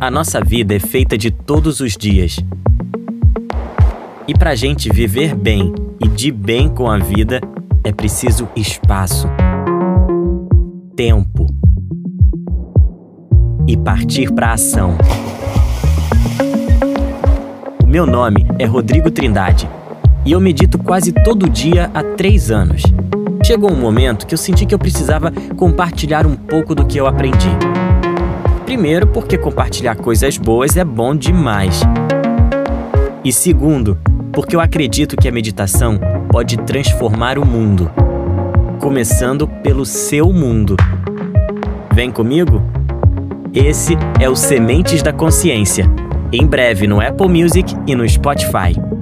A nossa vida é feita de todos os dias. E para a gente viver bem e de bem com a vida, é preciso espaço, tempo e partir para ação. O meu nome é Rodrigo Trindade e eu medito quase todo dia há três anos. Chegou um momento que eu senti que eu precisava compartilhar um pouco do que eu aprendi. Primeiro, porque compartilhar coisas boas é bom demais. E segundo, porque eu acredito que a meditação pode transformar o mundo, começando pelo seu mundo. Vem comigo? Esse é o Sementes da Consciência, em breve no Apple Music e no Spotify.